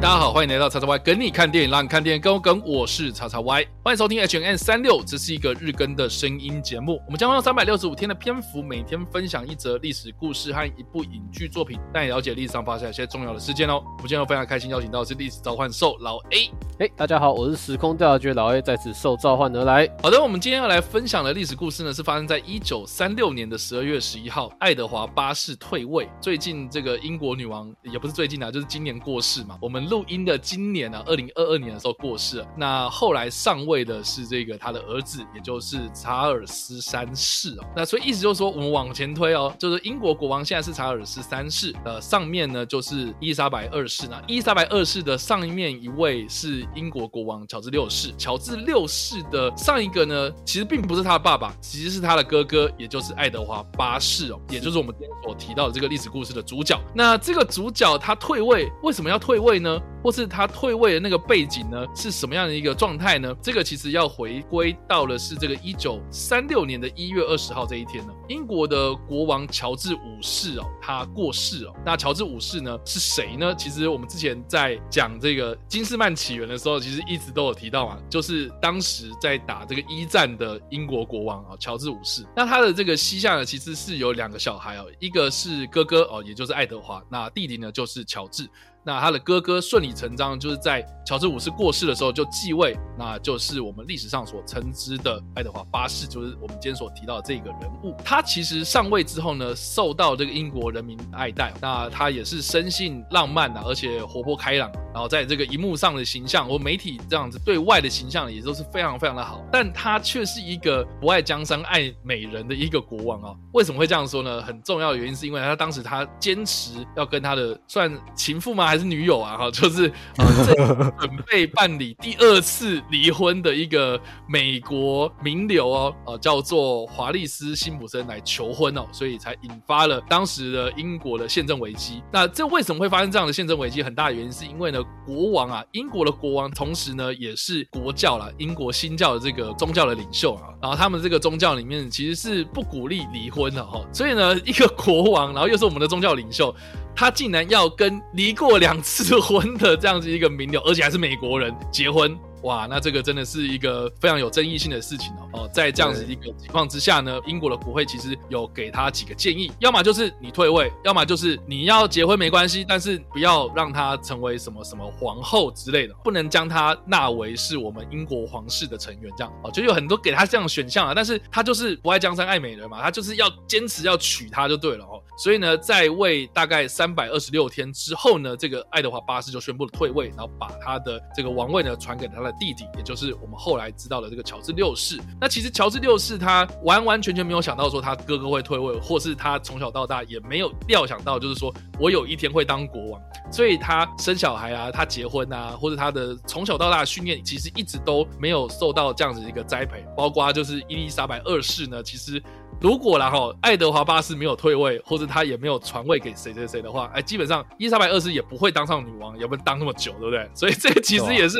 大家好，欢迎来到叉叉 Y 跟你看电影，让你看电影更有梗。我是叉叉 Y，欢迎收听 H N 三六，这是一个日更的声音节目。我们将会用三百六十五天的篇幅，每天分享一则历史故事和一部影剧作品，带你了解历史上发生一些重要的事件哦。我们今天又非常开心邀请到的是历史召唤兽老 A。哎，大家好，我是时空调查局老 A，在此受召唤而来。好的，我们今天要来分享的历史故事呢，是发生在一九三六年的十二月十一号，爱德华八世退位。最近这个英国女王也不是最近啊，就是今年过世嘛。我们录音的今年啊，二零二二年的时候过世了。那后来上位位的是这个他的儿子，也就是查尔斯三世哦。那所以意思就是说，我们往前推哦，就是英国国王现在是查尔斯三世，呃，上面呢就是伊丽莎白二世。那伊丽莎白二世的上一面一位是。英国国王乔治六世，乔治六世的上一个呢，其实并不是他的爸爸，其实是他的哥哥，也就是爱德华八世哦，也就是我们今天所提到的这个历史故事的主角。那这个主角他退位，为什么要退位呢？或是他退位的那个背景呢，是什么样的一个状态呢？这个其实要回归到了是这个一九三六年的一月二十号这一天呢，英国的国王乔治五世哦，他过世哦。那乔治五世呢是谁呢？其实我们之前在讲这个金斯曼起源的时候，其实一直都有提到嘛，就是当时在打这个一战的英国国王啊，乔治五世。那他的这个膝下呢，其实是有两个小孩哦，一个是哥哥哦，也就是爱德华，那弟弟呢就是乔治。那他的哥哥顺理成章就是在乔治五世过世的时候就继位，那就是我们历史上所称之的爱德华八世，就是我们今天所提到的这个人物。他其实上位之后呢，受到这个英国人民爱戴。那他也是生性浪漫啊，而且活泼开朗，然后在这个荧幕上的形象或媒体这样子对外的形象也都是非常非常的好。但他却是一个不爱江山爱美人的一个国王啊。为什么会这样说呢？很重要的原因是因为他当时他坚持要跟他的算情妇吗？还是女友啊，哈，就是准备办理第二次离婚的一个美国名流哦，呃，叫做华丽斯辛普森来求婚哦，所以才引发了当时的英国的宪政危机。那这为什么会发生这样的宪政危机？很大的原因是因为呢，国王啊，英国的国王，同时呢也是国教啦，英国新教的这个宗教的领袖啊，然后他们这个宗教里面其实是不鼓励离婚的哈，所以呢，一个国王，然后又是我们的宗教领袖。他竟然要跟离过两次婚的这样子一个名流，而且还是美国人结婚。哇，那这个真的是一个非常有争议性的事情哦。哦，在这样子一个情况之下呢，英国的国会其实有给他几个建议，要么就是你退位，要么就是你要结婚没关系，但是不要让他成为什么什么皇后之类的，不能将他纳为是我们英国皇室的成员。这样哦，就有很多给他这样的选项啊，但是他就是不爱江山爱美人嘛，他就是要坚持要娶她就对了哦。所以呢，在位大概三百二十六天之后呢，这个爱德华八世就宣布了退位，然后把他的这个王位呢传给了他的。弟弟，也就是我们后来知道的这个乔治六世。那其实乔治六世他完完全全没有想到说他哥哥会退位，或是他从小到大也没有料想到，就是说我有一天会当国王。所以他生小孩啊，他结婚啊，或者他的从小到大的训练，其实一直都没有受到这样子一个栽培。包括就是伊丽莎白二世呢，其实。如果然后爱德华八世没有退位，或者他也没有传位给谁谁谁的话，哎，基本上伊丽莎白二世也不会当上女王，也不会当那么久，对不对？所以这个其实也是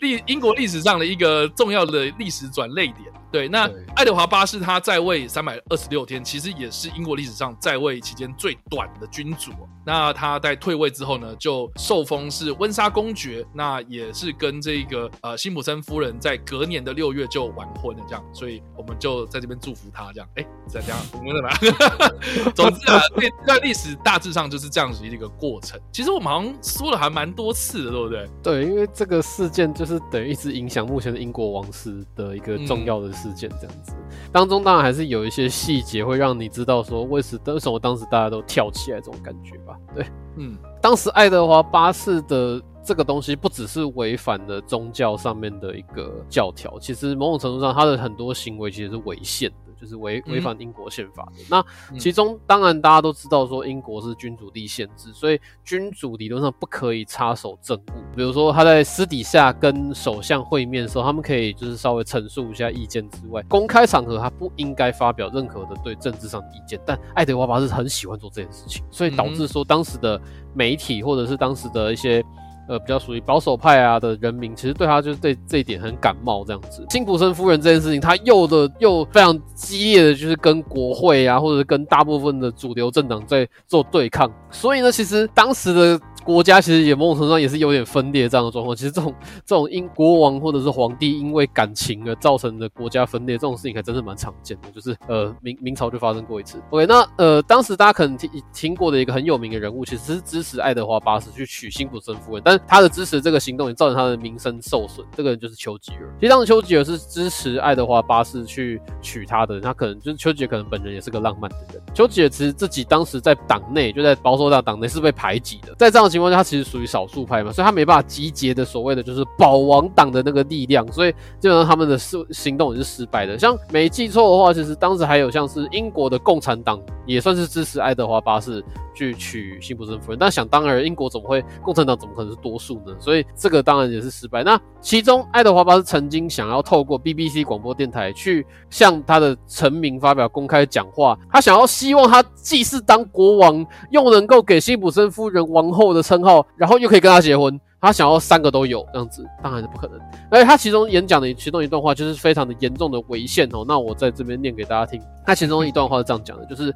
历英国历史上的一个重要的历史转捩点。对，那爱德华八世他在位三百二十六天，其实也是英国历史上在位期间最短的君主。那他在退位之后呢，就受封是温莎公爵，那也是跟这个呃辛普森夫人在隔年的六月就完婚了，这样，所以我们就在这边祝福他，这样，哎，这样，我们怎么样？总之啊，这段历史大致上就是这样子一个过程。其实我们好像说了还蛮多次的，对不对？对，因为这个事件就是等于一直影响目前的英国王室的一个重要的事件这样子，当中当然还是有一些细节会让你知道说，为什为什么当时大家都跳起来这种感觉吧？对，嗯，当时爱德华八世的这个东西不只是违反了宗教上面的一个教条，其实某种程度上他的很多行为其实是违宪的。就是违违反英国宪法的。嗯、那其中当然大家都知道说英国是君主立宪制，所以君主理论上不可以插手政务。比如说他在私底下跟首相会面的时候，他们可以就是稍微陈述一下意见之外，公开场合他不应该发表任何的对政治上的意见。但爱德华八世很喜欢做这件事情，所以导致说当时的媒体或者是当时的一些。呃比较属于保守派啊的人民，其实对他就是对这一点很感冒这样子。辛普森夫人这件事情，他又的又非常激烈的就是跟国会啊，或者跟大部分的主流政党在做对抗，所以呢，其实当时的。国家其实也某种程度上也是有点分裂这样的状况。其实这种这种因国王或者是皇帝因为感情而造成的国家分裂这种事情还真是蛮常见的。就是呃明明朝就发生过一次。OK，那呃当时大家可能听听过的一个很有名的人物，其实是支持爱德华八世去娶辛普森夫人，但他的支持这个行动也造成他的名声受损。这个人就是丘吉尔。其实当时丘吉尔是支持爱德华八世去娶她的，他可能就是丘吉尔可能本人也是个浪漫的人。丘吉尔其实自己当时在党内就在保守党党内是被排挤的，在这样的情况下，他其实属于少数派嘛，所以他没办法集结的所谓的就是保王党的那个力量，所以基本上他们的事行动也是失败的。像没记错的话，其实当时还有像是英国的共产党也算是支持爱德华八世去娶辛普森夫人，但想当然，英国怎么会共产党怎么可能是多数呢？所以这个当然也是失败。那其中爱德华八世曾经想要透过 BBC 广播电台去向他的臣民发表公开讲话，他想要希望他既是当国王，又能够给辛普森夫人王后的称号。然后又可以跟他结婚，他想要三个都有这样子，当然是不可能。而且他其中演讲的其中一段话就是非常的严重的违宪哦。那我在这边念给大家听，他其中一段话是这样讲的，就是。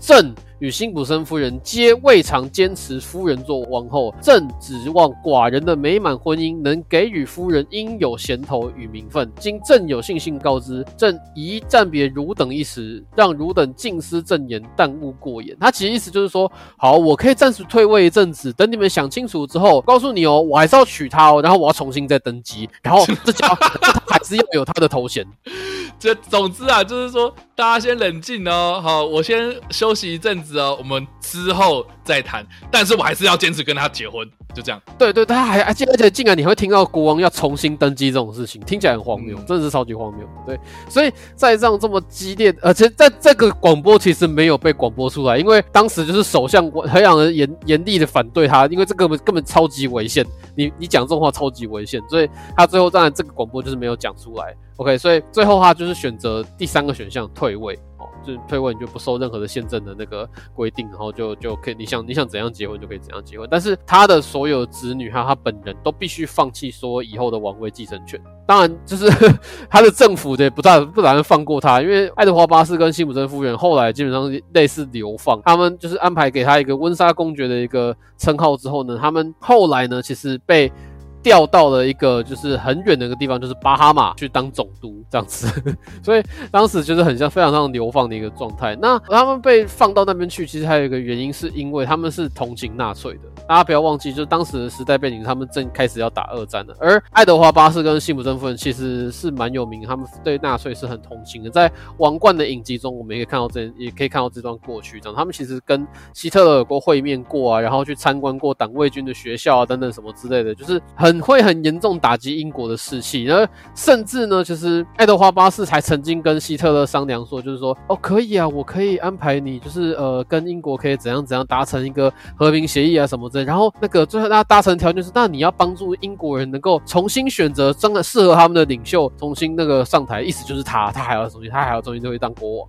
朕与辛普森夫人皆未尝坚持夫人做王后，朕指望寡人的美满婚姻能给予夫人应有衔头与名分。今朕有信心告知，朕宜暂别汝等一时，让汝等静思朕言，但勿过言。他其实意思就是说，好，我可以暂时退位一阵子，等你们想清楚之后，告诉你哦，我还是要娶她哦，然后我要重新再登基，然后这家伙还是要有他的头衔。这总之啊，就是说大家先冷静哦，好，我先休息一阵子哦，我们之后再谈。但是我还是要坚持跟他结婚，就这样。对对，他还而且而且竟然你会听到国王要重新登基这种事情，听起来很荒谬，嗯、真的是超级荒谬。对，所以在这样这么激烈，而且在这个广播其实没有被广播出来，因为当时就是首相很让人严严厉的反对他，因为这个根本根本超级违宪，你 你讲这种话超级违宪，所以他最后当然这个广播就是没有讲出来。OK，所以最后他就是选择第三个选项退退位哦，就是退位你就不受任何的宪政的那个规定，然后就就可以你想你想怎样结婚就可以怎样结婚，但是他的所有子女还有他本人都必须放弃说以后的王位继承权。当然，就是 他的政府的不大不打算放过他，因为爱德华八世跟辛普森夫人后来基本上类似流放，他们就是安排给他一个温莎公爵的一个称号之后呢，他们后来呢其实被。调到了一个就是很远的一个地方，就是巴哈马去当总督这样子，所以当时就是很像非常像流放的一个状态。那他们被放到那边去，其实还有一个原因，是因为他们是同情纳粹的。大家不要忘记，就当时的时代背景，他们正开始要打二战了。而爱德华八世跟辛普森夫人其实是蛮有名，他们对纳粹是很同情的。在《王冠》的影集中，我们也可以看到这，也可以看到这段过去。这样，他们其实跟希特勒有过会面过啊，然后去参观过党卫军的学校啊，等等什么之类的，就是很。很会很严重打击英国的士气，然后甚至呢，其实爱德华八世才曾经跟希特勒商量说，就是说，哦，可以啊，我可以安排你，就是呃，跟英国可以怎样怎样达成一个和平协议啊什么之类。然后那个最后大家达成条件是，那你要帮助英国人能够重新选择真的适合他们的领袖，重新那个上台，意思就是他，他还要重新，他还要重新就会当国王。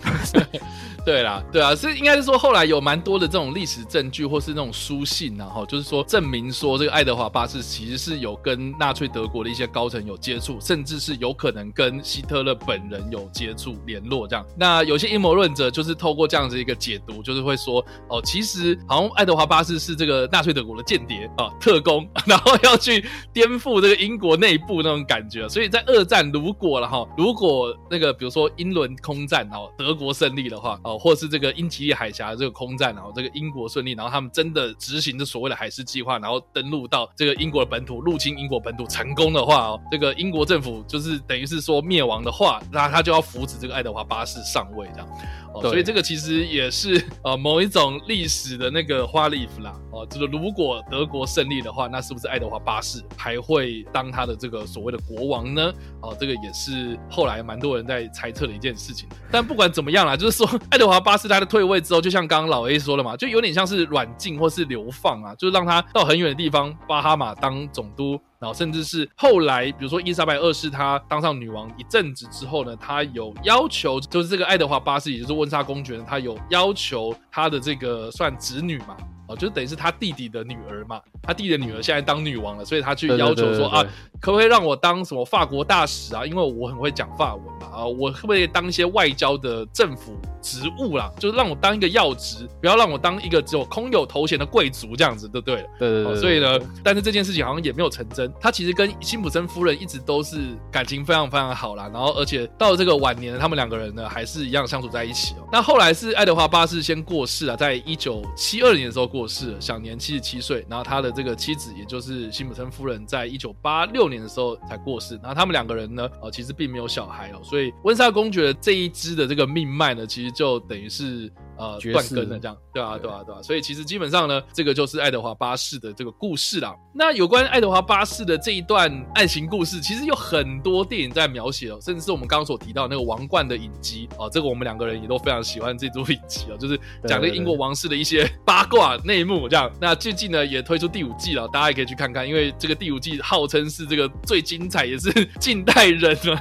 对啦，对啊，是应该是说后来有蛮多的这种历史证据，或是那种书信，然后就是说证明说这个爱德华八世其实是有跟纳粹德国的一些高层有接触，甚至是有可能跟希特勒本人有接触联络这样。那有些阴谋论者就是透过这样子一个解读，就是会说哦，其实好像爱德华八世是这个纳粹德国的间谍啊，特工，然后要去颠覆这个英国内部那种感觉。所以在二战如果了哈，如果那个比如说英伦空战哦，德国胜利的话哦。或是这个英吉利海峡这个空战，然后这个英国顺利，然后他们真的执行这所谓的海狮计划，然后登陆到这个英国的本土，入侵英国本土成功的话哦，这个英国政府就是等于是说灭亡的话，那他就要扶持这个爱德华八世上位这样。哦，所以这个其实也是呃某一种历史的那个花里胡啦。哦，就是如果德国胜利的话，那是不是爱德华八世还会当他的这个所谓的国王呢？哦，这个也是后来蛮多人在猜测的一件事情。但不管怎么样啦，就是说 爱德华八世他的退位之后，就像刚刚老 A 说了嘛，就有点像是软禁或是流放啊，就是让他到很远的地方巴哈马当总督。然后甚至是后来，比如说伊莎白二世她当上女王一阵子之后呢，她有要求，就是这个爱德华八世，也就是温莎公爵呢，他有要求他的这个算侄女嘛，哦，就等于是他弟弟的女儿嘛，他弟弟的女儿现在当女王了，所以他去要求说啊，可不可以让我当什么法国大使啊？因为我很会讲法文嘛啊，我可不可以当一些外交的政府职务啦？就是让我当一个要职，不要让我当一个只有空有头衔的贵族这样子，对不对？对对对。所以呢，但是这件事情好像也没有成真。他其实跟辛普森夫人一直都是感情非常非常好啦，然后而且到了这个晚年，他们两个人呢还是一样相处在一起哦。那后来是爱德华八世先过世啊，在一九七二年的时候过世了，享年七十七岁。然后他的这个妻子，也就是辛普森夫人，在一九八六年的时候才过世。然后他们两个人呢，呃，其实并没有小孩哦，所以温莎公爵这一支的这个命脉呢，其实就等于是。呃，断根了这样，对啊，对啊，对啊，所以其实基本上呢，这个就是爱德华八世的这个故事啦。那有关爱德华八世的这一段爱情故事，其实有很多电影在描写哦，甚至是我们刚刚所提到那个王冠的影集哦，这个我们两个人也都非常喜欢这组影集哦，就是讲的英国王室的一些 八卦内幕这样。那最近呢也推出第五季了，大家也可以去看看，因为这个第五季号称是这个最精彩，也是 近代人们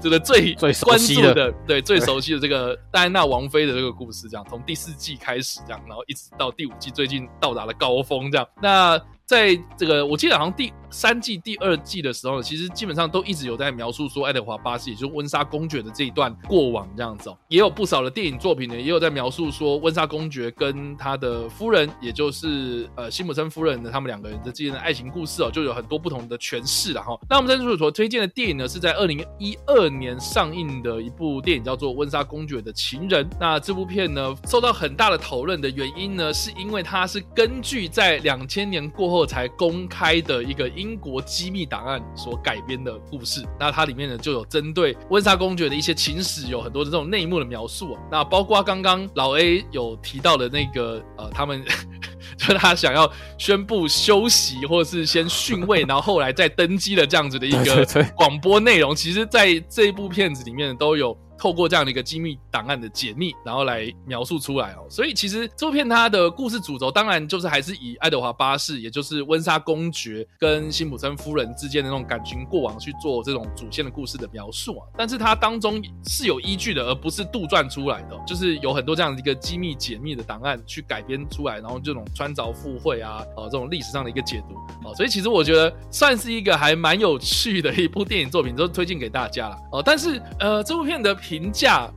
这个最最关注的，的对最熟悉的这个戴安娜王妃的这个故事这样。从第四季开始这样，然后一直到第五季，最近到达了高峰这样。那在这个，我记得好像第三季、第二季的时候，其实基本上都一直有在描述说爱德华八世，也就是温莎公爵的这一段过往这样子哦。也有不少的电影作品呢，也有在描述说温莎公爵跟他的夫人，也就是呃辛普森夫人的他们两个人的之间的爱情故事哦，就有很多不同的诠释了哈。那我们在这所推荐的电影呢，是在二零一二年上映的一部电影，叫做《温莎公爵的情人》。那这部片呢，受到很大的讨论的原因呢，是因为它是根据在两千年过后。才公开的一个英国机密档案所改编的故事，那它里面呢就有针对温莎公爵的一些情史，有很多的这种内幕的描述。那包括刚刚老 A 有提到的那个呃，他们 就是他想要宣布休息，或者是先训位，然后后来再登基的这样子的一个广播内容，其实在这一部片子里面都有。透过这样的一个机密档案的解密，然后来描述出来哦。所以其实这部片它的故事主轴，当然就是还是以爱德华八世，也就是温莎公爵跟辛普森夫人之间的那种感情过往去做这种主线的故事的描述啊。但是它当中是有依据的，而不是杜撰出来的，就是有很多这样的一个机密解密的档案去改编出来，然后这种穿凿附会啊，呃，这种历史上的一个解读啊。所以其实我觉得算是一个还蛮有趣的一部电影作品，都推荐给大家了哦。但是呃，这部片的。评评价。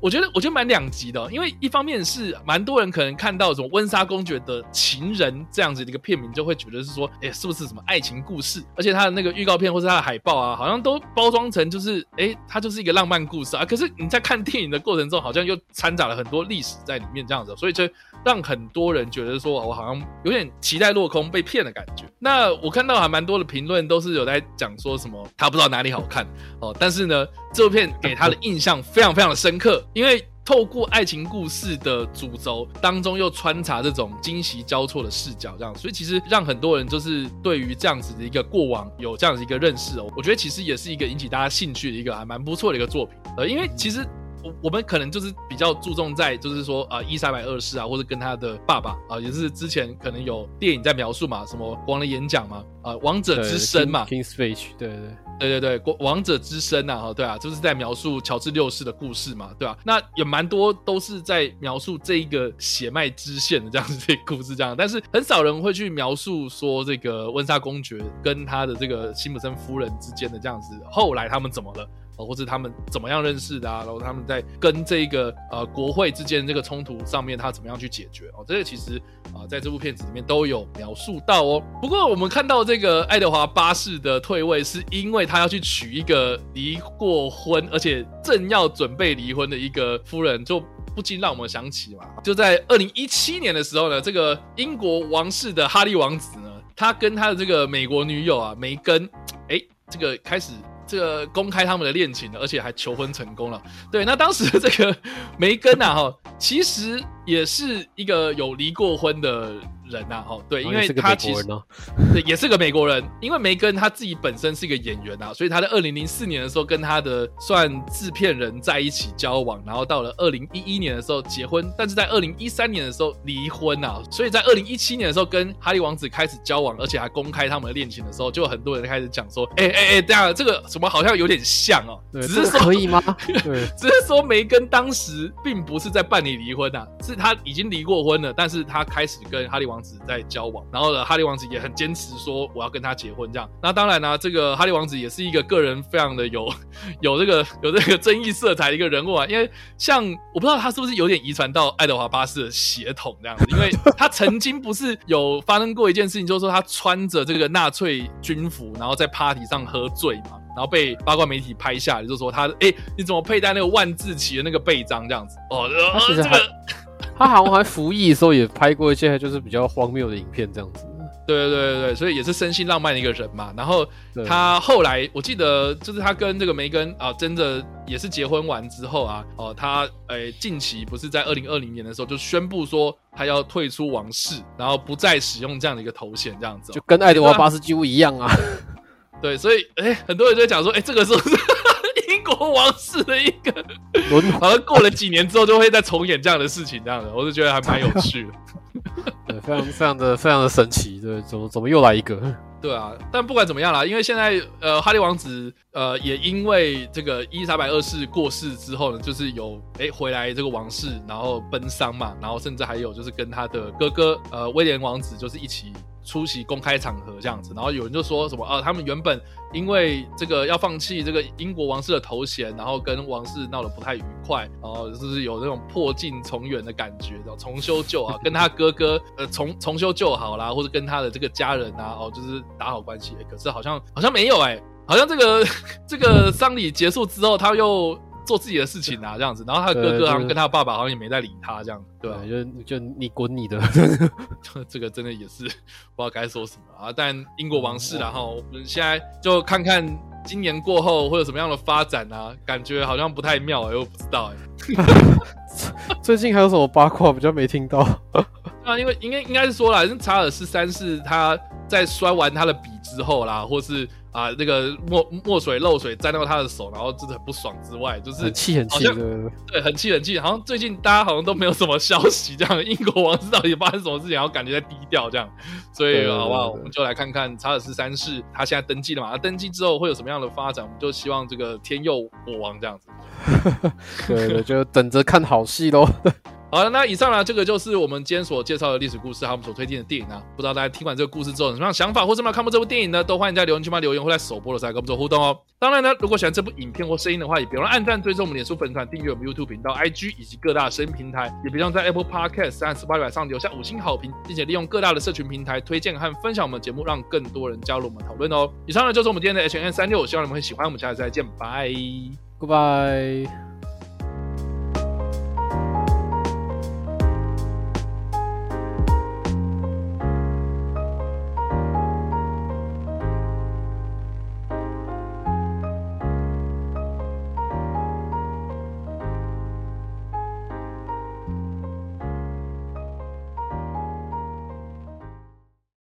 我觉得我觉得蛮两极的，因为一方面是蛮多人可能看到什么温莎公爵的情人这样子的一个片名，就会觉得是说，哎，是不是什么爱情故事？而且他的那个预告片或是他的海报啊，好像都包装成就是，哎，他就是一个浪漫故事啊。可是你在看电影的过程中，好像又掺杂了很多历史在里面这样子，所以就。让很多人觉得说，我好像有点期待落空，被骗的感觉。那我看到还蛮多的评论，都是有在讲说什么他不知道哪里好看哦。但是呢，这部片给他的印象非常非常的深刻，因为透过爱情故事的主轴当中，又穿插这种惊喜交错的视角，这样，所以其实让很多人就是对于这样子的一个过往有这样子一个认识哦。我觉得其实也是一个引起大家兴趣的一个还蛮不错的一个作品。呃，因为其实。我我们可能就是比较注重在，就是说啊，伊莎白二世啊，或者跟他的爸爸啊，也是之前可能有电影在描述嘛，什么王的演讲嘛，啊，王者之声嘛，King's Speech，对对对对对，王者之声呐，哈，对啊，就是在描述乔治六世的故事嘛，对吧？那也蛮多都是在描述这一个血脉支线的这样子这故事这样，但是很少人会去描述说这个温莎公爵跟他的这个辛普森夫人之间的这样子，后来他们怎么了？或者他们怎么样认识的啊？然后他们在跟这个呃国会之间这个冲突上面，他怎么样去解决哦？这个其实啊，在这部片子里面都有描述到哦。不过我们看到这个爱德华八世的退位，是因为他要去娶一个离过婚，而且正要准备离婚的一个夫人，就不禁让我们想起嘛，就在二零一七年的时候呢，这个英国王室的哈利王子呢，他跟他的这个美国女友啊梅根，哎，这个开始。这个公开他们的恋情了，而且还求婚成功了。对，那当时这个梅根啊，哈，其实也是一个有离过婚的。人呐，哦，对，因为他其实对也是个美国人，因为梅根他自己本身是一个演员啊，所以他在二零零四年的时候跟他的算制片人在一起交往，然后到了二零一一年的时候结婚，但是在二零一三年的时候离婚啊，所以在二零一七年的时候跟哈利王子开始交往，而且还公开他们的恋情的时候，就有很多人开始讲说，哎哎哎，这样这个什么好像有点像哦，对只是可以吗？对，只是说梅根当时并不是在办理离婚啊，是他已经离过婚了，但是他开始跟哈利王王子在交往，然后呢，哈利王子也很坚持说我要跟他结婚这样。那当然呢、啊，这个哈利王子也是一个个人非常的有有这个有这个争议色彩的一个人物啊，因为像我不知道他是不是有点遗传到爱德华八世的血统这样子，因为他曾经不是有发生过一件事情，就是说他穿着这个纳粹军服，然后在 party 上喝醉嘛，然后被八卦媒体拍下来，就说他哎、欸、你怎么佩戴那个万字旗的那个背章这样子哦，呃、这个。他好像还服役的时候也拍过一些就是比较荒谬的影片，这样子。对对对对对，所以也是生性浪漫的一个人嘛。然后他后来我记得就是他跟这个梅根啊，真的也是结婚完之后啊，哦，他诶近期不是在二零二零年的时候就宣布说他要退出王室，然后不再使用这样的一个头衔，这样子、哦、就跟爱德华八世几乎一样啊。对，所以哎很多人就在讲说，哎这个是不是王室的一个？好像过了几年之后就会再重演这样的事情，这样的，我就觉得还蛮有趣的。对，非常非常的非常的神奇。对，怎么怎么又来一个？对啊，但不管怎么样啦，因为现在呃，哈利王子呃也因为这个伊丽莎白二世过世之后呢，就是有哎回来这个王室，然后奔丧嘛，然后甚至还有就是跟他的哥哥呃威廉王子就是一起。出席公开场合这样子，然后有人就说什么啊，他们原本因为这个要放弃这个英国王室的头衔，然后跟王室闹得不太愉快，然后就是有那种破镜重圆的感觉，然后重修旧啊，跟他哥哥呃重重修旧好啦，或者跟他的这个家人啊，哦就是打好关系，可是好像好像没有哎、欸，好像这个 这个丧礼结束之后他又。做自己的事情啊，这样子，然后他的哥哥好像跟他爸爸好像也没在理他，这样，对吧？就就你滚你的，这个真的也是 不知道该说什么啊。但英国王室，然后我们现在就看看今年过后会有什么样的发展啊？感觉好像不太妙哎、欸，我不知道哎、欸。最近还有什么八卦比较没听到？啊，因为应该应该是说了，查尔斯三世他在摔完他的笔之后啦，或是。啊，那个墨墨水漏水沾到他的手，然后真的很不爽之外，就是很气很气的，对，很气很气。好像最近大家好像都没有什么消息，这样英国王室到底发生什么事情，然后感觉在低调这样。所以好不好？我们就来看看查尔斯三世他现在登基了嘛？他登基之后会有什么样的发展？我们就希望这个天佑国王这样子。对对，就等着看好戏喽。好了，那以上呢，这个就是我们今天所介绍的历史故事，还有我们所推荐的电影啊。不知道大家听完这个故事之后有什么样想法，或者有没有看过这部电影呢？都欢迎在留言区帮留言，或在首播的时候跟我们做互动哦。当然呢，如果喜欢这部影片或声音的话，也别忘了按赞、追踪我们脸书粉团、订阅我们 YouTube 频道、IG 以及各大声音平台，也别忘在 Apple Podcast 和 Spotify 上留下五星好评，并且利用各大的社群平台推荐和分享我们的节目，让更多人加入我们讨论哦。以上呢就是我们今天的 H&M 365，希望你们会喜欢。我们下次再见，拜，Goodbye。